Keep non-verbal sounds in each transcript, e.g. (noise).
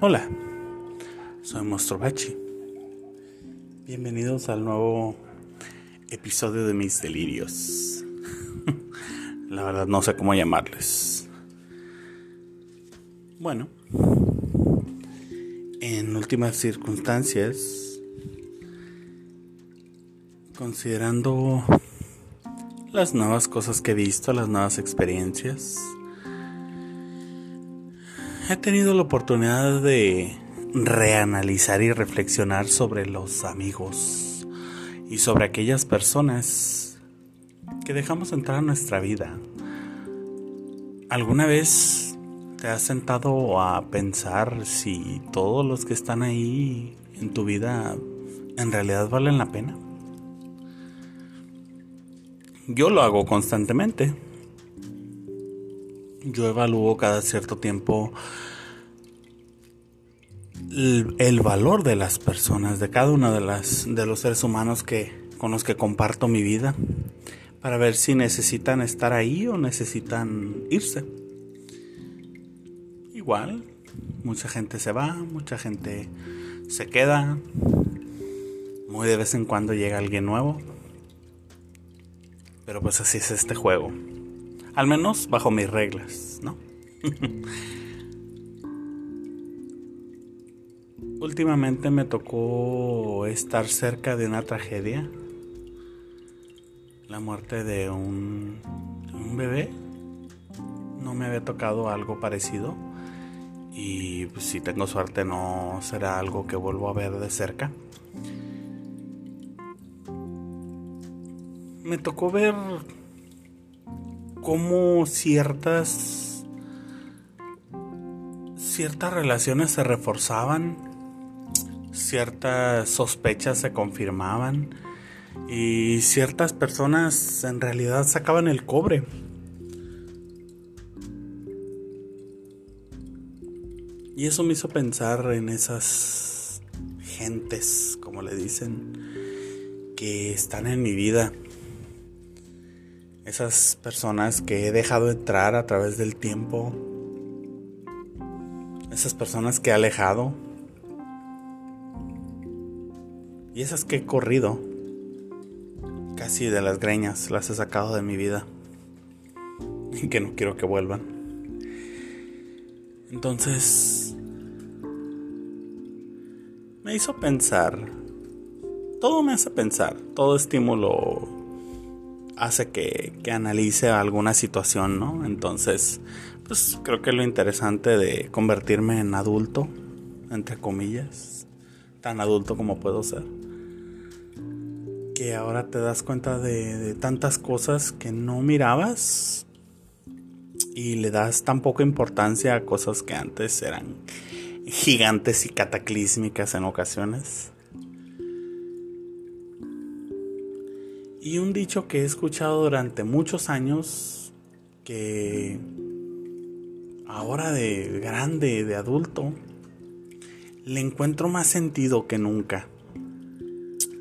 Hola, soy Monstruo Bachi. Bienvenidos al nuevo episodio de mis delirios. (laughs) La verdad no sé cómo llamarles. Bueno, en últimas circunstancias, considerando las nuevas cosas que he visto, las nuevas experiencias, he tenido la oportunidad de reanalizar y reflexionar sobre los amigos y sobre aquellas personas que dejamos entrar a nuestra vida. ¿Alguna vez te has sentado a pensar si todos los que están ahí en tu vida en realidad valen la pena? Yo lo hago constantemente yo evalúo cada cierto tiempo el, valor de las personas, de cada uno de, las, de los seres humanos que, con los que comparto mi vida, para ver si necesitan estar ahí o necesitan irse. Igual, mucha gente se va, mucha gente se queda, muy de vez en cuando llega alguien nuevo, pero pues así es este juego. Al menos bajo mis reglas, ¿no? (laughs) Últimamente me tocó estar cerca de una tragedia. La muerte de un, un bebé. No me había tocado algo parecido. Y pues, si tengo suerte no será algo que vuelvo a ver de cerca. Me tocó ver cómo ciertas ciertas relaciones se reforzaban, ciertas sospechas se confirmaban y ciertas personas en realidad sacaban el cobre. Y eso me hizo pensar en esas gentes, como le dicen, que están en mi vida esas personas que he dejado entrar a través del tiempo, esas personas que he alejado y esas que he corrido casi de las greñas, las he sacado de mi vida y que no quiero que vuelvan. Entonces, me hizo pensar, todo me hace pensar, todo estímulo hace que, analice alguna situación, ¿no? Entonces, pues creo que lo interesante de convertirme en adulto, entre comillas, tan adulto como puedo ser, que ahora te das cuenta de, tantas cosas que no mirabas y le das tan poca importancia a cosas que antes eran gigantes y cataclísmicas en ocasiones. Y un dicho que he escuchado durante muchos años, que ahora de grande, de adulto, le encuentro más sentido que nunca.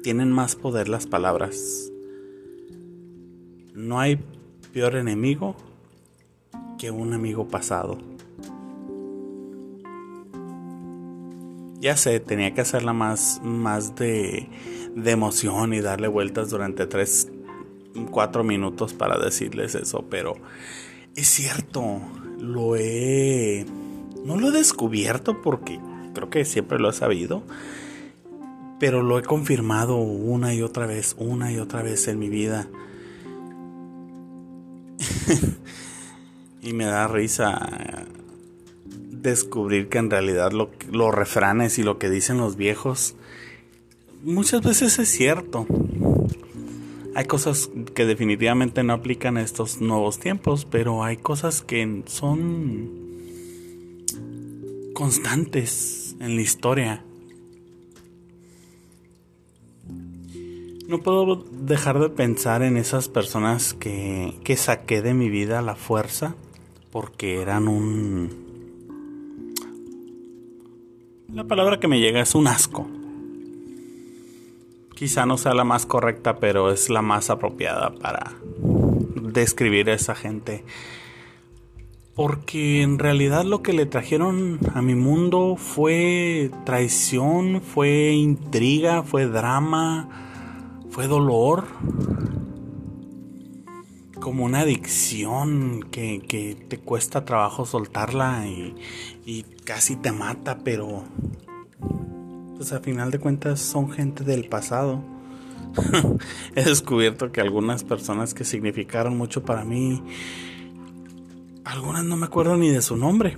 Tienen más poder las palabras. No hay peor enemigo que un amigo pasado. Ya sé, tenía que hacerla más, más de de emoción y darle vueltas durante 3, 4 minutos para decirles eso, pero es cierto, lo he... No lo he descubierto porque creo que siempre lo he sabido, pero lo he confirmado una y otra vez, una y otra vez en mi vida. (laughs) y me da risa descubrir que en realidad los refranes y lo que dicen los viejos muchas veces es cierto. Hay cosas que definitivamente no aplican a estos nuevos tiempos, pero hay cosas que son constantes en la historia. No puedo dejar de pensar en esas personas que, que saqué de mi vida la fuerza porque eran un... La palabra que me llega es un asco. Quizá no sea la más correcta, pero es la más apropiada para describir a esa gente Porque en realidad lo que le trajeron a mi mundo fue traición, fue intriga, fue drama, fue dolor. Como una adicción que, te cuesta trabajo soltarla y, y casi te mata, pero pues a final de cuentas son gente del pasado. (laughs) He descubierto que algunas personas que significaron mucho para mí algunas no me acuerdo ni de su nombre.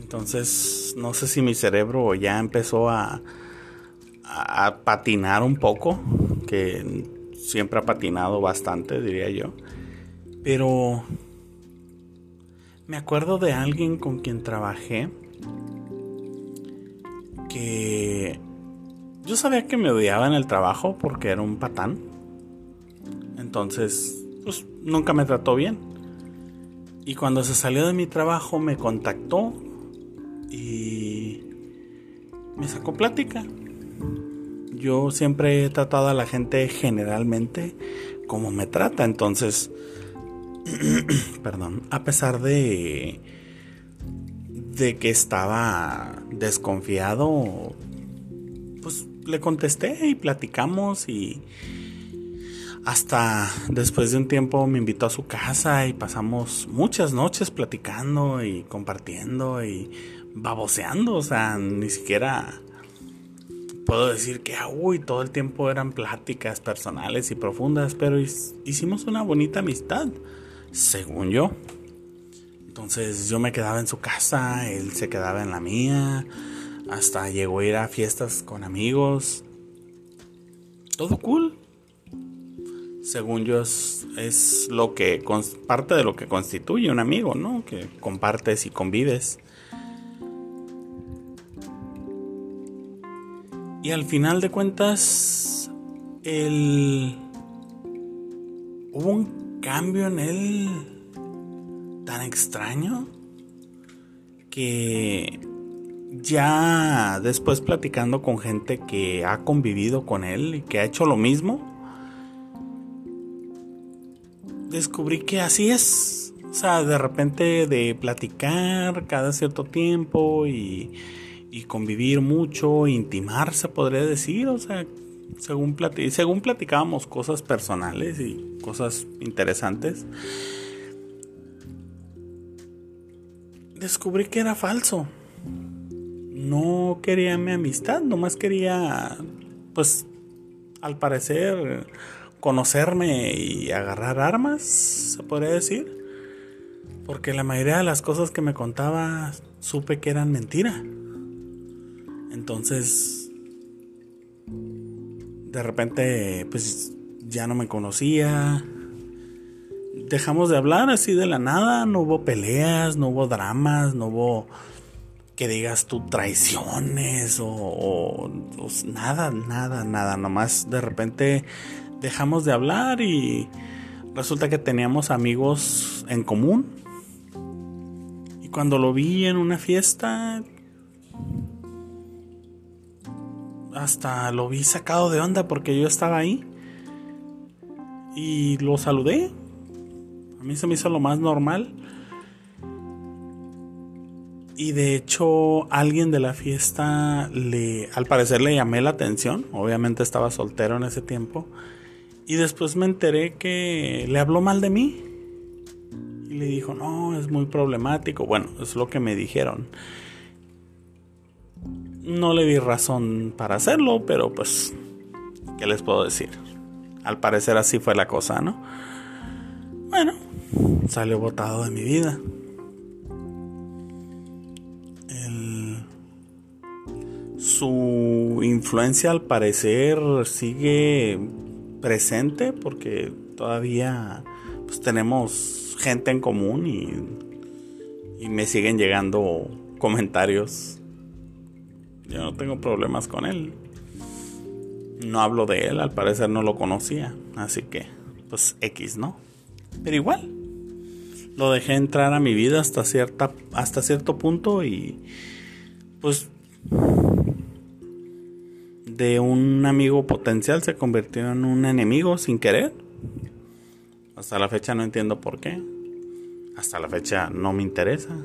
Entonces, no sé si mi cerebro ya empezó a, a patinar un poco, que siempre ha patinado bastante, diría yo. Pero me acuerdo de alguien con quien trabajé que yo sabía que me odiaba en el trabajo porque era un patán. Entonces, pues nunca me trató bien. Y cuando se salió de mi trabajo me contactó y me sacó plática. Yo siempre he tratado a la gente generalmente como me trata, entonces, (clears throat) perdón, a pesar de de que estaba desconfiado, pues le contesté y platicamos y hasta después de un tiempo me invitó a su casa y pasamos muchas noches platicando y compartiendo y baboseando. O sea, ni siquiera puedo decir que ah, uy, todo el tiempo eran pláticas personales y profundas, pero hicimos una bonita amistad, según yo. Entonces yo me quedaba en su casa, él se quedaba en la mía, hasta llegó a ir a fiestas con amigos. Todo cool según yo, es, lo que parte de lo que constituye un amigo, ¿no? Que compartes y convives. Y al final de cuentas, el... hubo un cambio en él tan extraño que ya después platicando con gente que ha convivido con él y que ha hecho lo mismo, descubrí que así es. O sea, de repente de platicar cada cierto tiempo y, convivir mucho, intimarse, podría decir. O sea, según, según platicábamos cosas personales y cosas interesantes, descubrí que era falso. No quería mi amistad, nomás quería, pues, al parecer conocerme y agarrar armas, se podría decir. Porque la mayoría de las cosas que me contaba supe que eran mentira. Entonces, de repente, pues ya no me conocía. Dejamos de hablar así de la nada. No hubo peleas, no hubo dramas, no hubo que digas tú traiciones o, o nada, nada, nada. Nomás de repente dejamos de hablar y resulta que teníamos amigos en común. Y cuando lo vi en una fiesta, hasta lo vi sacado de onda porque yo estaba ahí. Y lo saludé. A mí se me hizo lo más normal. Y de hecho, alguien de la fiesta le, al parecer le llamé la atención. Obviamente estaba soltero en ese tiempo. Y después me enteré que le habló mal de mí. Y le dijo, no, es muy problemático. Bueno, es lo que me dijeron. No le di razón para hacerlo, pero pues, ¿qué les puedo decir? Al parecer así fue la cosa, ¿no? Bueno, salió botado de mi vida. Su influencia al parecer sigue presente porque todavía pues, tenemos gente en común y, y me siguen llegando comentarios. Yo no tengo problemas con él. No hablo de él, al parecer no lo conocía. Así que, pues X, ¿no? Pero igual. Lo dejé entrar a mi vida hasta cierta. hasta cierto punto. Y. Pues de un amigo potencial se convirtió en un enemigo sin querer. Hasta la fecha no entiendo por qué. hasta la fecha no me interesa.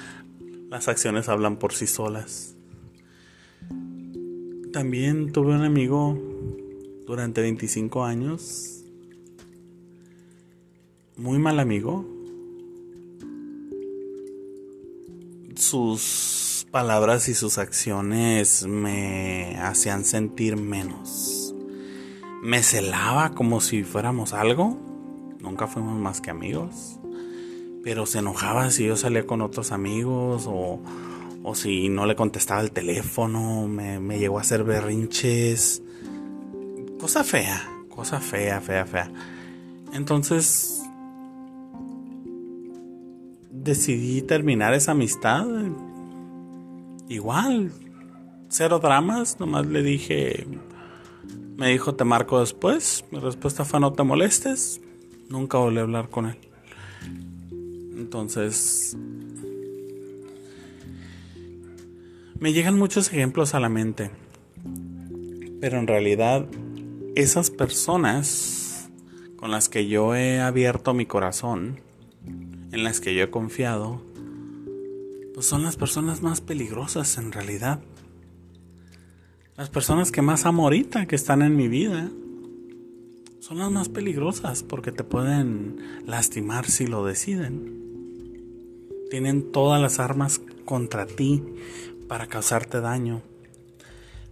(laughs) Las acciones hablan por sí solas. También tuve un amigo durante 25 años, muy mal amigo. Sus palabras y sus acciones me hacían sentir menos. Me celaba como si fuéramos algo. Nunca fuimos más que amigos pero se enojaba si yo salía con otros amigos o, o si no le contestaba el teléfono, me, me llegó a hacer berrinches. Cosa fea, cosa fea, fea, fea. Entonces decidí terminar esa amistad. Igual, cero dramas, nomás le dije, me dijo te marco después, mi respuesta fue no te molestes, nunca volví a hablar con él. Entonces, me llegan muchos ejemplos a la mente. Pero en realidad, esas personas con las que yo he abierto mi corazón, en las que yo he confiado, pues son las personas más peligrosas en realidad. Las personas que más amo ahorita, que están en mi vida, son las más peligrosas porque te pueden lastimar si lo deciden. Tienen todas las armas contra ti para causarte daño.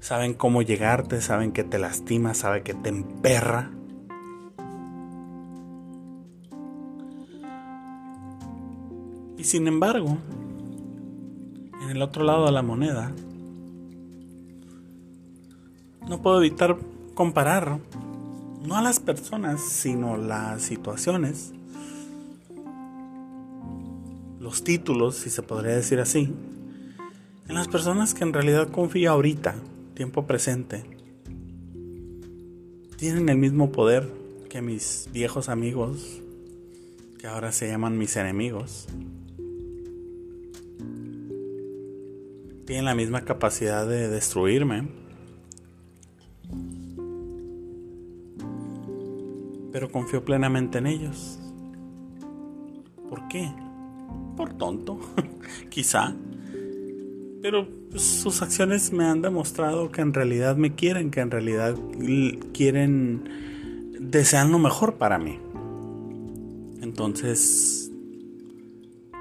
Saben cómo llegarte, saben que te lastima, saben que te emperra. Y sin embargo, en el otro lado de la moneda, no puedo evitar comparar no a las personas, sino las situaciones los títulos, si se podría decir así, en las personas que en realidad confío ahorita, tiempo presente. Tienen el mismo poder que mis viejos amigos, que ahora se llaman mis enemigos. Tienen la misma capacidad de destruirme. Pero confío plenamente en ellos. ¿Por qué? por tonto, (laughs) quizá. Pero pues, sus acciones me han demostrado que en realidad me quieren, que en realidad quieren, desean lo mejor para mí. Entonces,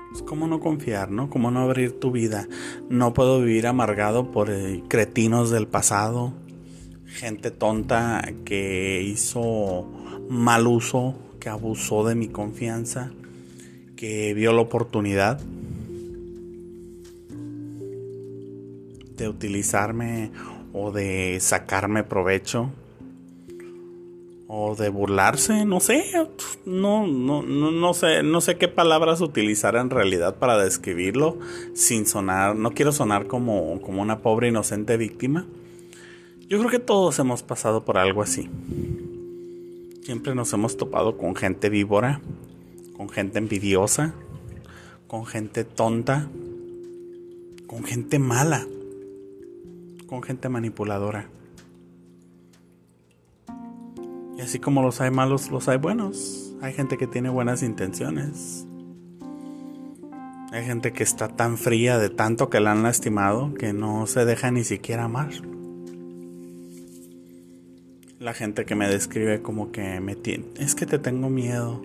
pues, ¿cómo no confiar, no? ¿Cómo no abrir tu vida? No puedo vivir amargado por eh, cretinos del pasado, gente tonta que hizo mal uso, que abusó de mi confianza que vio la oportunidad de utilizarme o de sacarme provecho o de burlarse, no sé, no, no, no, no, sé, no sé qué palabras utilizar en realidad para describirlo sin sonar, no quiero sonar como, como una pobre inocente víctima. Yo creo que todos hemos pasado por algo así. Siempre nos hemos topado con gente víbora con gente envidiosa, con gente tonta, con gente mala, con gente manipuladora. Y así como los hay malos, los hay buenos. Hay gente que tiene buenas intenciones. Hay gente que está tan fría de tanto que la han lastimado que no se deja ni siquiera amar. La gente que me describe como que me tiene, es que te tengo miedo.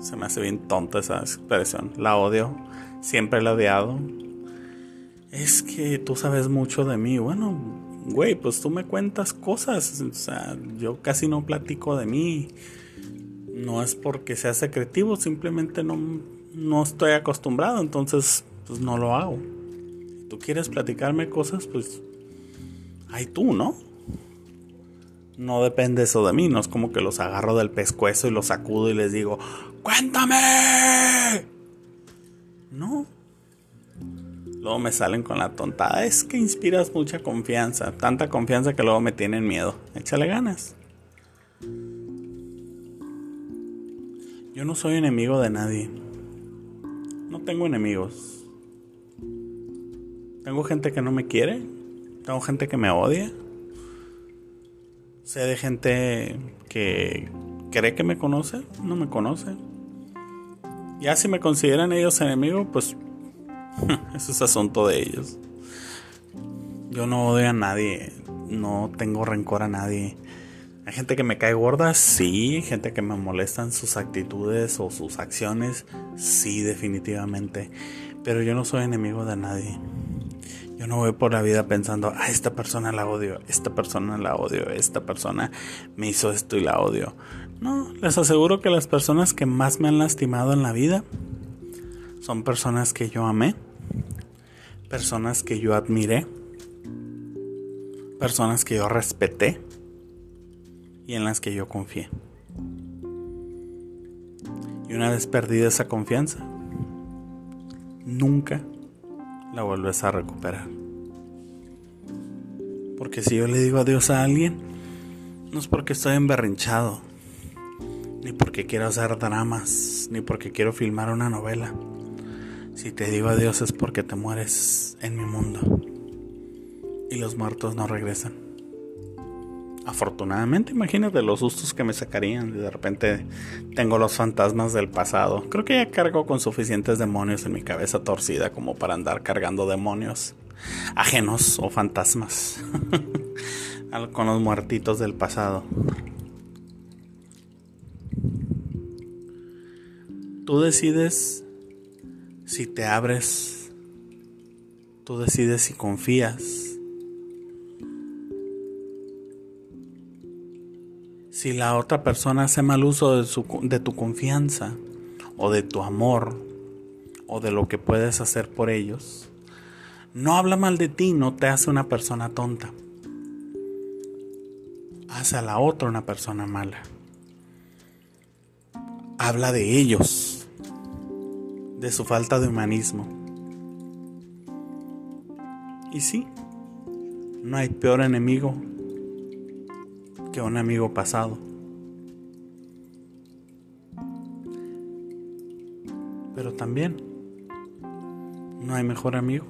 Se me hace bien tonta esa expresión. La odio. Siempre la he odiado. Es que tú sabes mucho de mí. Bueno, güey, pues tú me cuentas cosas. O sea, yo casi no platico de mí. No es porque sea secretivo, simplemente no, no estoy acostumbrado, entonces pues no lo hago. Si tú quieres platicarme cosas, pues hay tú, ¿no? No depende eso de mí, no es como que los agarro del pescuezo y los sacudo y les digo, ¡Cuéntame! No. Luego me salen con la tontada. Es que inspiras mucha confianza. Tanta confianza que luego me tienen miedo. Échale ganas. Yo no soy enemigo de nadie. No tengo enemigos. Tengo gente que no me quiere. Tengo gente que me odia. Sé de gente que cree que me conoce. No me conoce. Ya si me consideran ellos enemigos, pues (laughs) eso es asunto de ellos. Yo no odio a nadie, no tengo rencor a nadie. Hay gente que me cae gorda, sí, gente que me molestan sus actitudes o sus acciones, sí, definitivamente. Pero yo no soy enemigo de nadie. Yo no voy por la vida pensando, a ah, esta persona la odio, esta persona la odio, esta persona me hizo esto y la odio. No, les aseguro que las personas que más me han lastimado en la vida son personas que yo amé, personas que yo admiré, personas que yo respeté y en las que yo confié. Y una vez perdida esa confianza, nunca la vuelves a recuperar. Porque si yo le digo adiós a alguien, no es porque estoy emberrinchado, ni porque quiero hacer dramas, ni porque quiero filmar una novela. Si te digo adiós es porque te mueres en mi mundo y los muertos no regresan. Afortunadamente, imagínate los sustos que me sacarían. De repente tengo los fantasmas del pasado. Creo que ya cargo con suficientes demonios en mi cabeza torcida como para andar cargando demonios ajenos o fantasmas (laughs) con los muertitos del pasado. Tú decides si te abres, tú decides si confías Si la otra persona hace mal uso de, su, de tu confianza o de tu amor o de lo que puedes hacer por ellos, no habla mal de ti, no te hace una persona tonta. Hace a la otra una persona mala. Habla de ellos, de su falta de humanismo. Y sí, no hay peor enemigo que un amigo pasado. Pero también no hay mejor amigo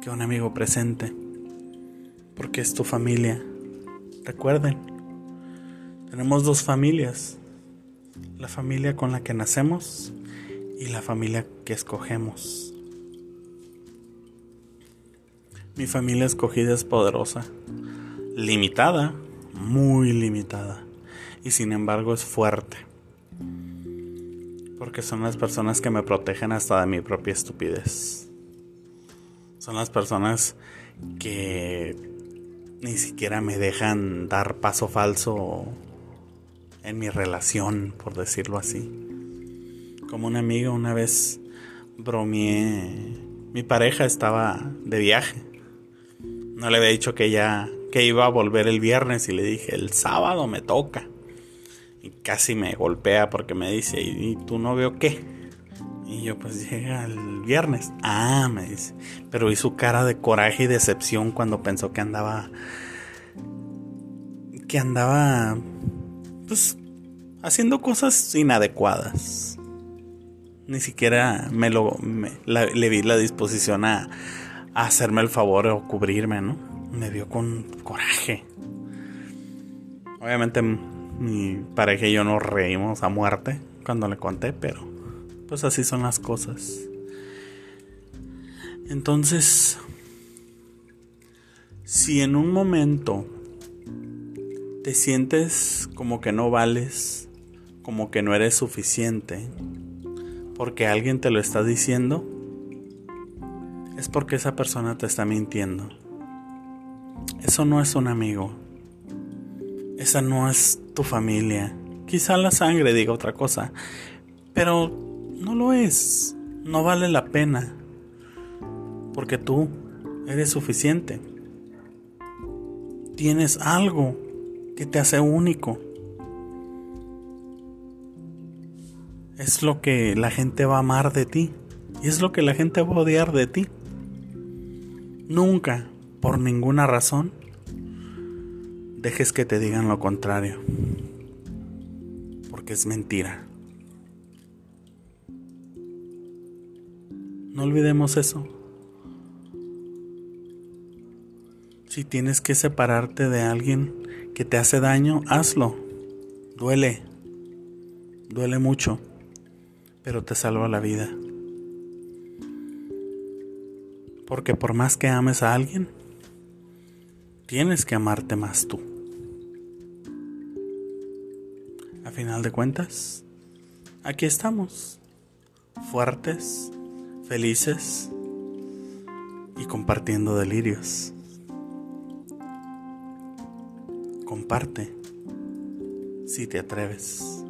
que un amigo presente, porque es tu familia. Recuerden, tenemos dos familias, la familia con la que nacemos y la familia que escogemos. Mi familia escogida es poderosa limitada, muy limitada, y sin embargo es fuerte. Porque son las personas que me protegen hasta de mi propia estupidez. Son las personas que ni siquiera me dejan dar paso falso en mi relación, por decirlo así. Como una amiga una vez bromeé, mi pareja estaba de viaje. No le había dicho que ella que iba a volver el viernes y le dije, el sábado me toca. Y casi me golpea porque me dice, ¿y tu novio qué? Y yo pues llega el viernes. Ah, me dice. Pero vi su cara de coraje y decepción cuando pensó que andaba... Que andaba... Pues haciendo cosas inadecuadas. Ni siquiera me lo... le vi la disposición a, a hacerme el favor o cubrirme, ¿no? me vio con coraje. Obviamente mi pareja y yo nos reímos a muerte cuando le conté, pero pues así son las cosas. Entonces, si en un momento te sientes como que no vales, como que no eres suficiente, porque alguien te lo está diciendo, es porque esa persona te está mintiendo. Eso no es un amigo. Esa no es tu familia. Quizá la sangre diga otra cosa, pero no lo es. No vale la pena. Porque tú eres suficiente. Tienes algo que te hace único. Es lo que la gente va a amar de ti. Y es lo que la gente va a odiar de ti. Nunca por ninguna razón dejes que te digan lo contrario, porque es mentira. No olvidemos eso. Si tienes que separarte de alguien que te hace daño, hazlo. Duele. Duele mucho. Pero te salva la vida. Porque por más que ames a alguien, tienes que amarte más tú. A final de cuentas, aquí estamos, fuertes, felices y compartiendo delirios. Comparte si te atreves.